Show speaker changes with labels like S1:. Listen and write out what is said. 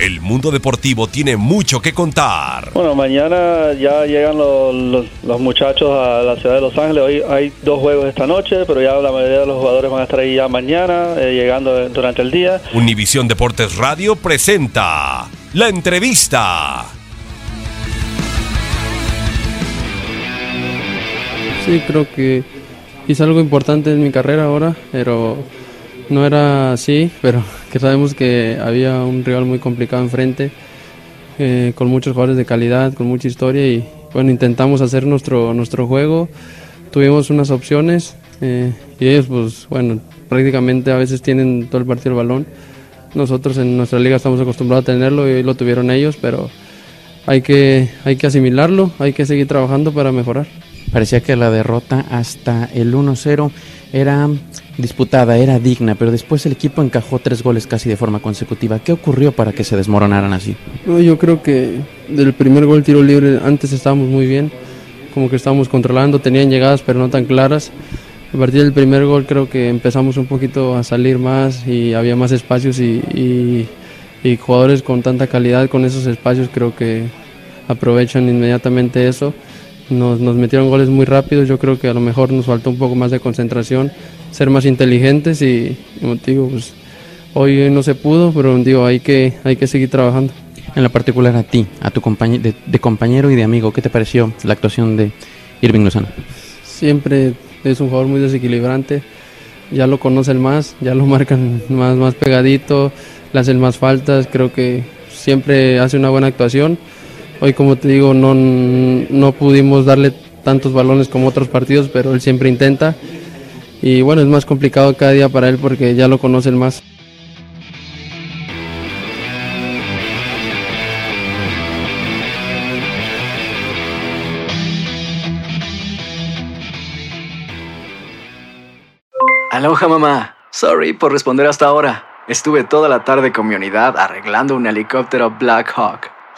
S1: El mundo deportivo tiene mucho que contar.
S2: Bueno, mañana ya llegan los, los- los muchachos a la ciudad de Los Ángeles. Hoy hay dos juegos esta noche, pero ya la mayoría de los jugadores van a estar ahí ya mañana, eh, llegando durante el día.
S1: Univisión Deportes Radio presenta la entrevista.
S3: Sí, creo que hice algo importante en mi carrera ahora, pero no era así, pero que sabemos que había un rival muy complicado enfrente, eh, con muchos jugadores de calidad, con mucha historia y bueno, intentamos hacer nuestro, nuestro juego, tuvimos unas opciones eh, y ellos pues bueno, prácticamente a veces tienen todo el partido el balón. Nosotros en nuestra liga estamos acostumbrados a tenerlo y lo tuvieron ellos, pero hay que, hay que asimilarlo, hay que seguir trabajando para mejorar.
S4: Parecía que la derrota hasta el 1-0 era disputada, era digna, pero después el equipo encajó tres goles casi de forma consecutiva. ¿Qué ocurrió para que se desmoronaran así?
S3: No, yo creo que del primer gol tiro libre antes estábamos muy bien, como que estábamos controlando, tenían llegadas pero no tan claras. A partir del primer gol creo que empezamos un poquito a salir más y había más espacios y, y- y jugadores con tanta calidad con esos espacios creo que aprovechan inmediatamente eso. Nos, nos metieron goles muy rápidos, yo creo que a lo mejor nos faltó un poco más de concentración, ser más inteligentes y, como te digo, pues hoy no se pudo, pero digo, hay que, hay que seguir trabajando.
S4: En la particular a ti, a tu compañe- de, de compañero y de amigo, ¿qué te pareció la actuación de Irving Lozano?
S3: Siempre es un jugador muy desequilibrante, ya lo conocen más, ya lo marcan más, más pegadito, le hacen más faltas, creo que siempre hace una buena actuación. Hoy, como te digo, no, no pudimos darle tantos balones como otros partidos, pero él siempre intenta. Y bueno, es más complicado cada día para él porque ya lo conocen más.
S5: Aloha mamá. Sorry por responder hasta ahora. Estuve toda la tarde con mi unidad arreglando un helicóptero Black Hawk.